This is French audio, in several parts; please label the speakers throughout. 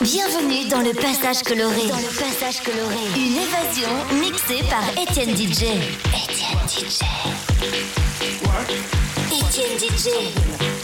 Speaker 1: Bienvenue dans le passage coloré. Dans le passage coloré. Une évasion mixée par Étienne DJ. Étienne DJ. Étienne DJ.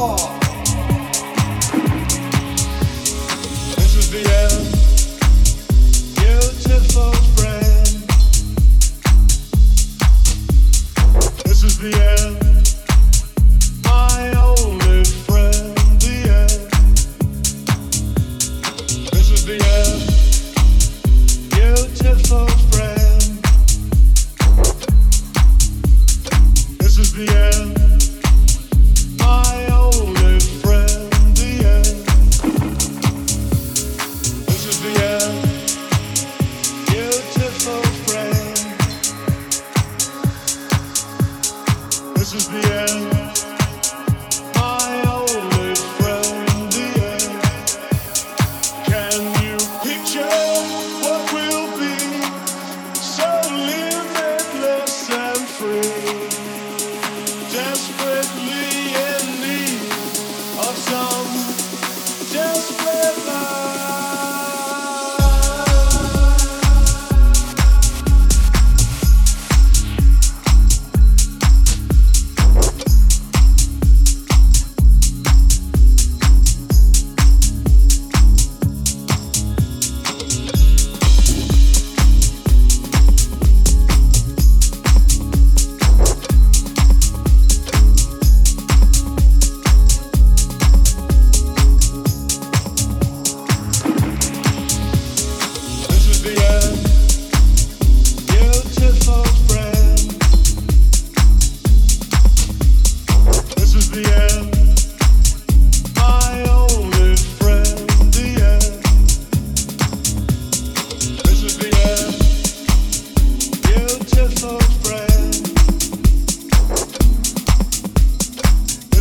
Speaker 2: Oh.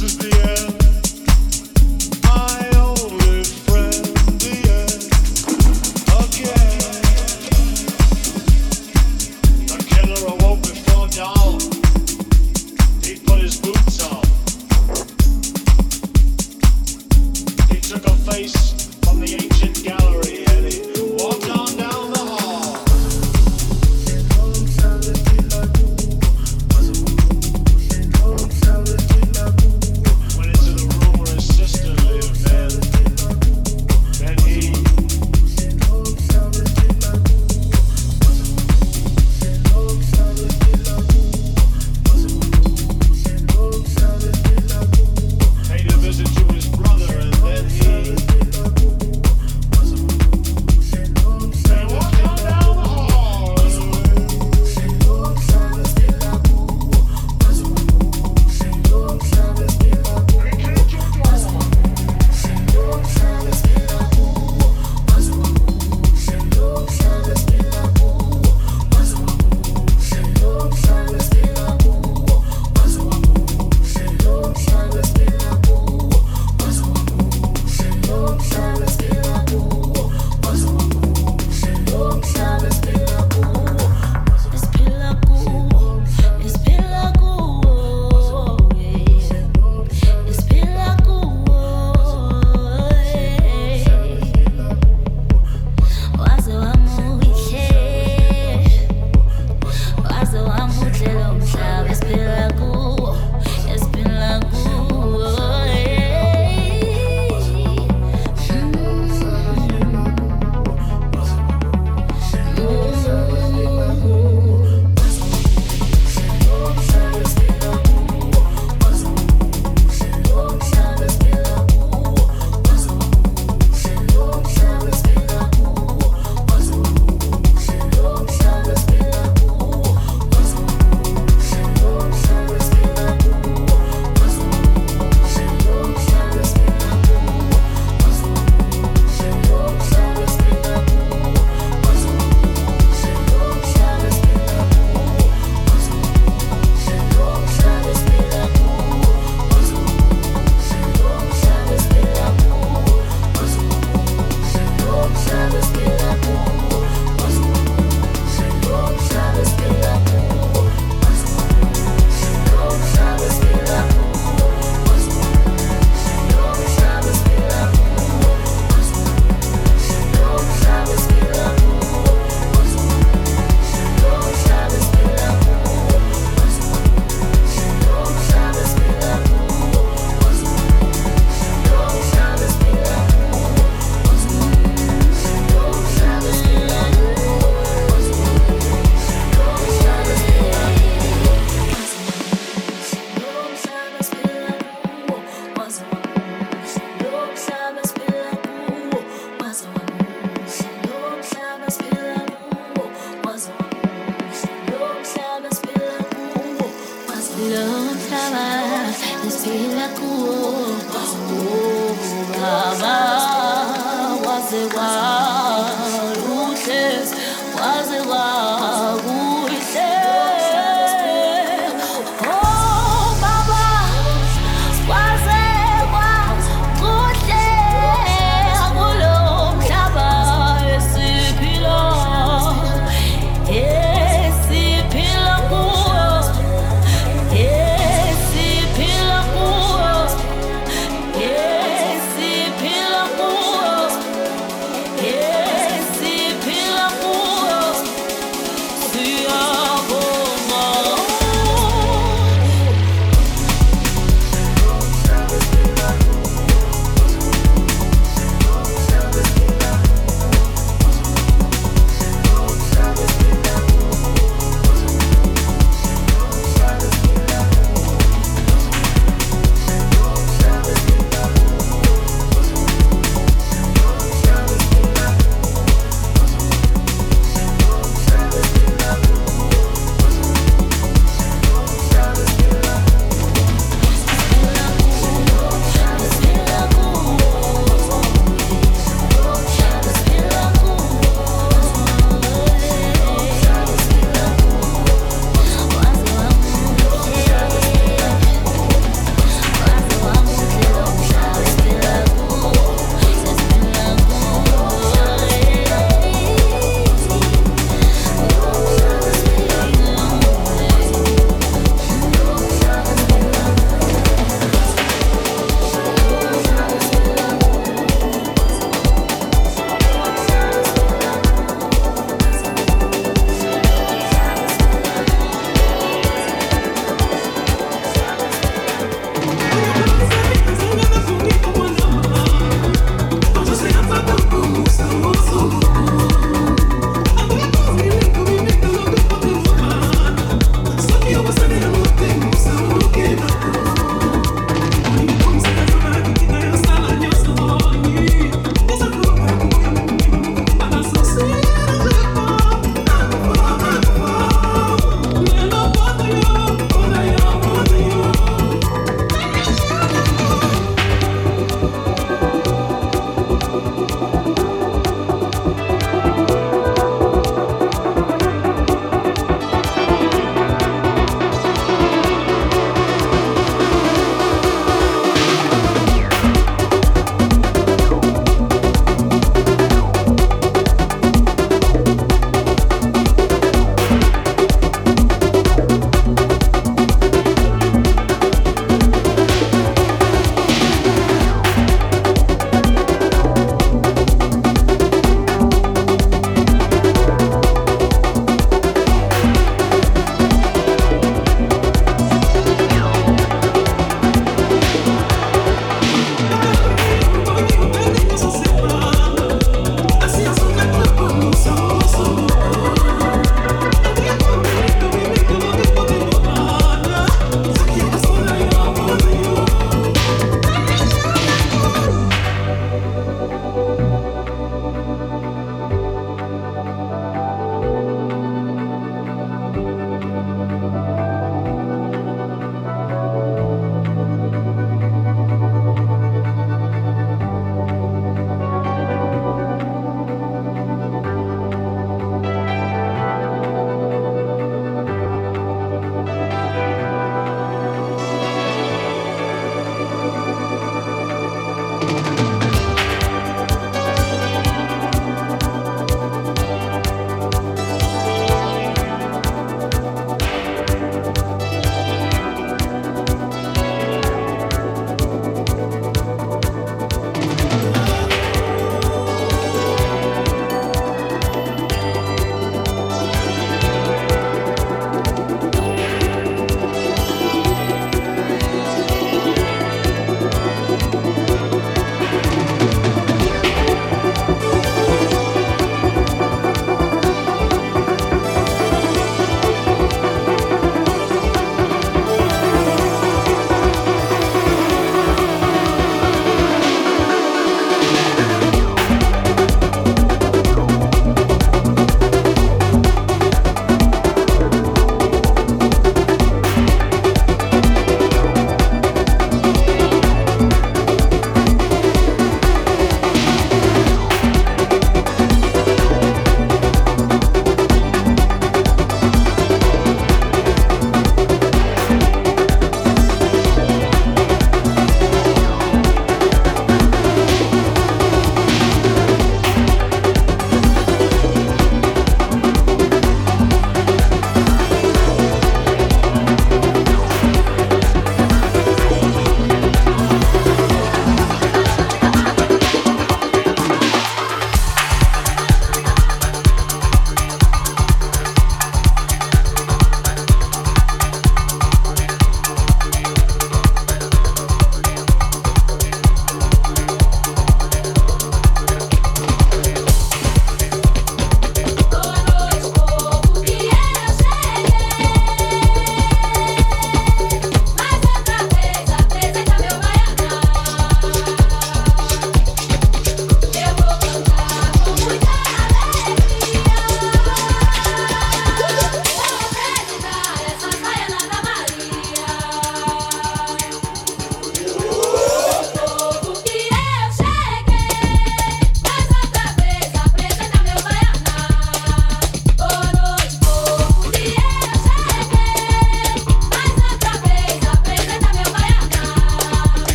Speaker 1: this is the end.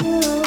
Speaker 1: you.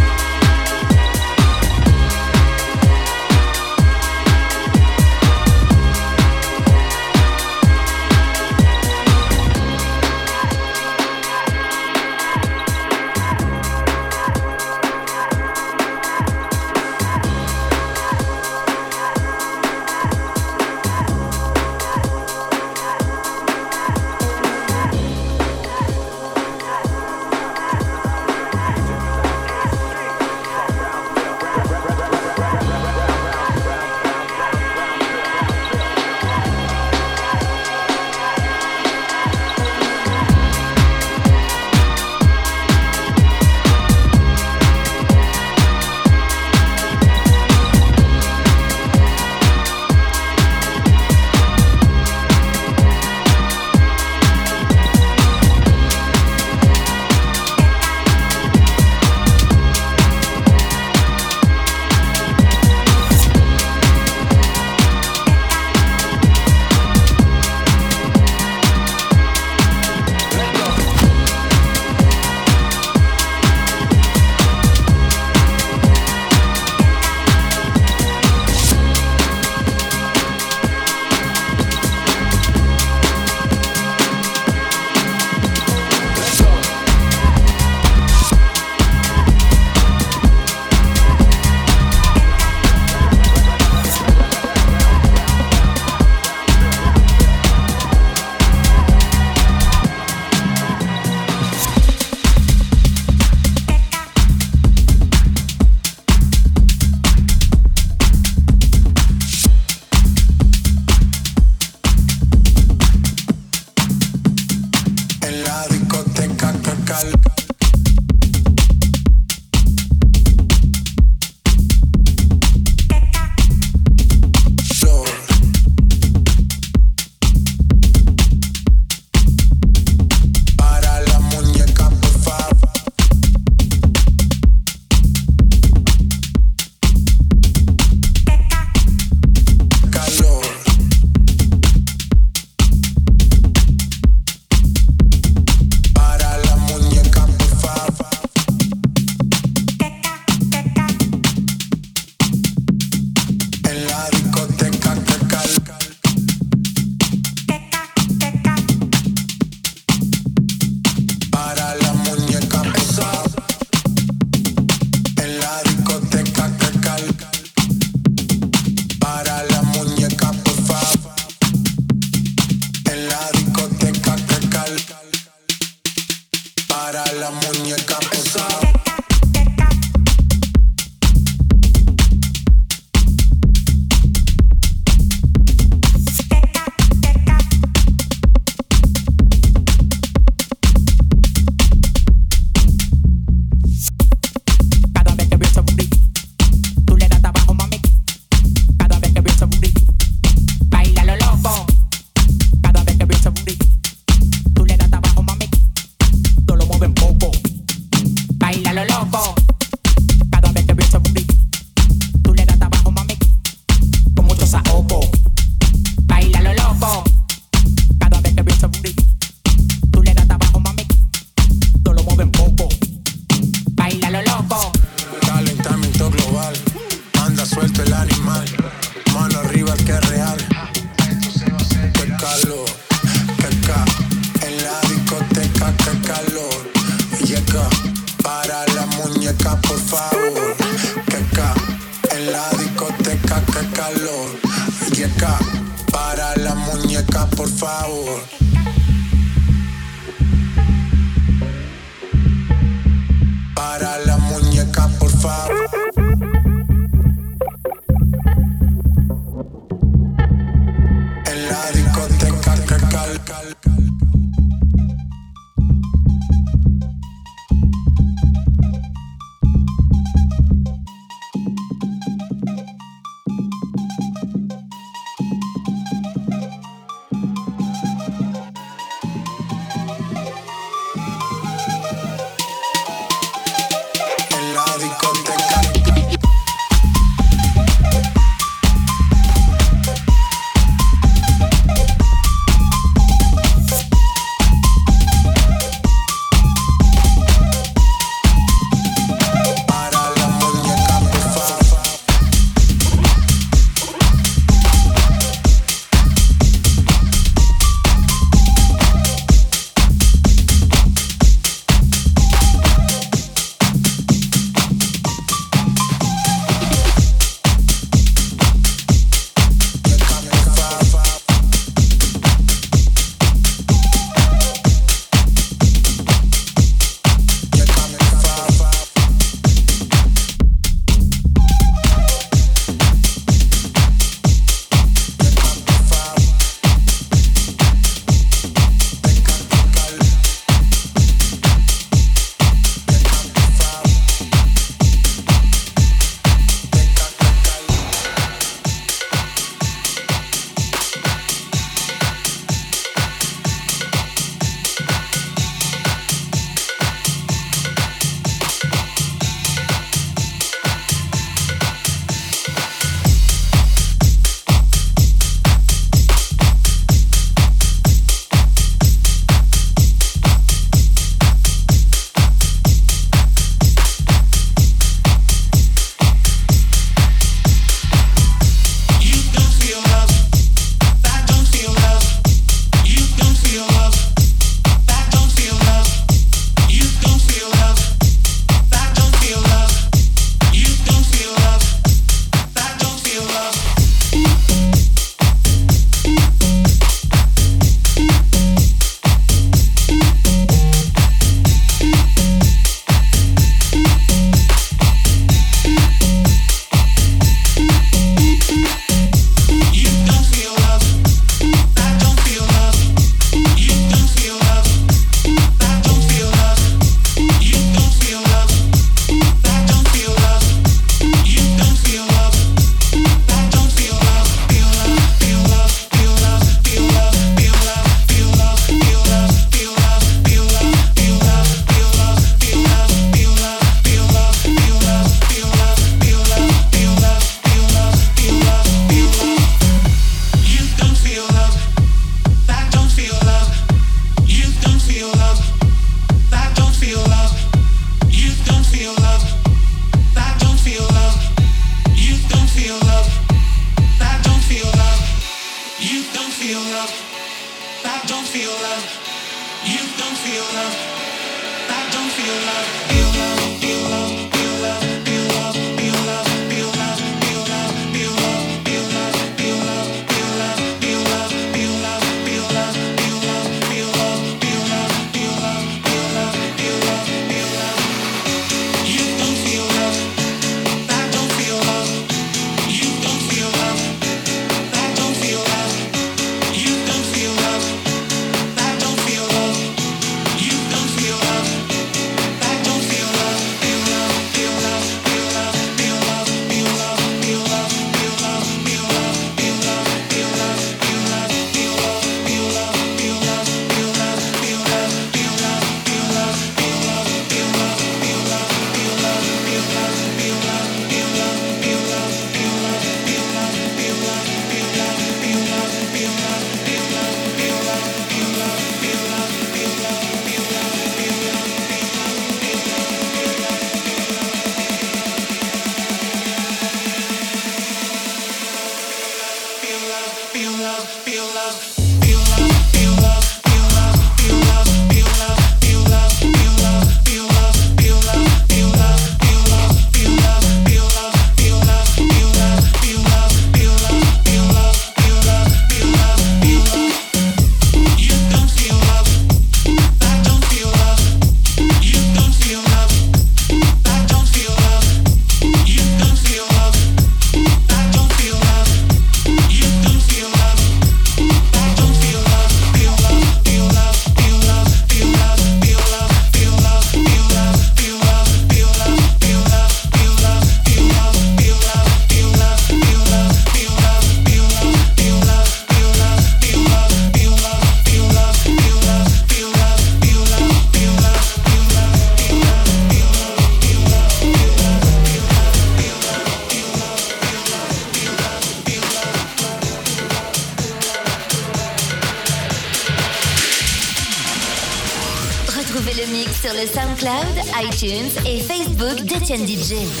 Speaker 1: Facebook d'Etienne DJ. Etienne DJ.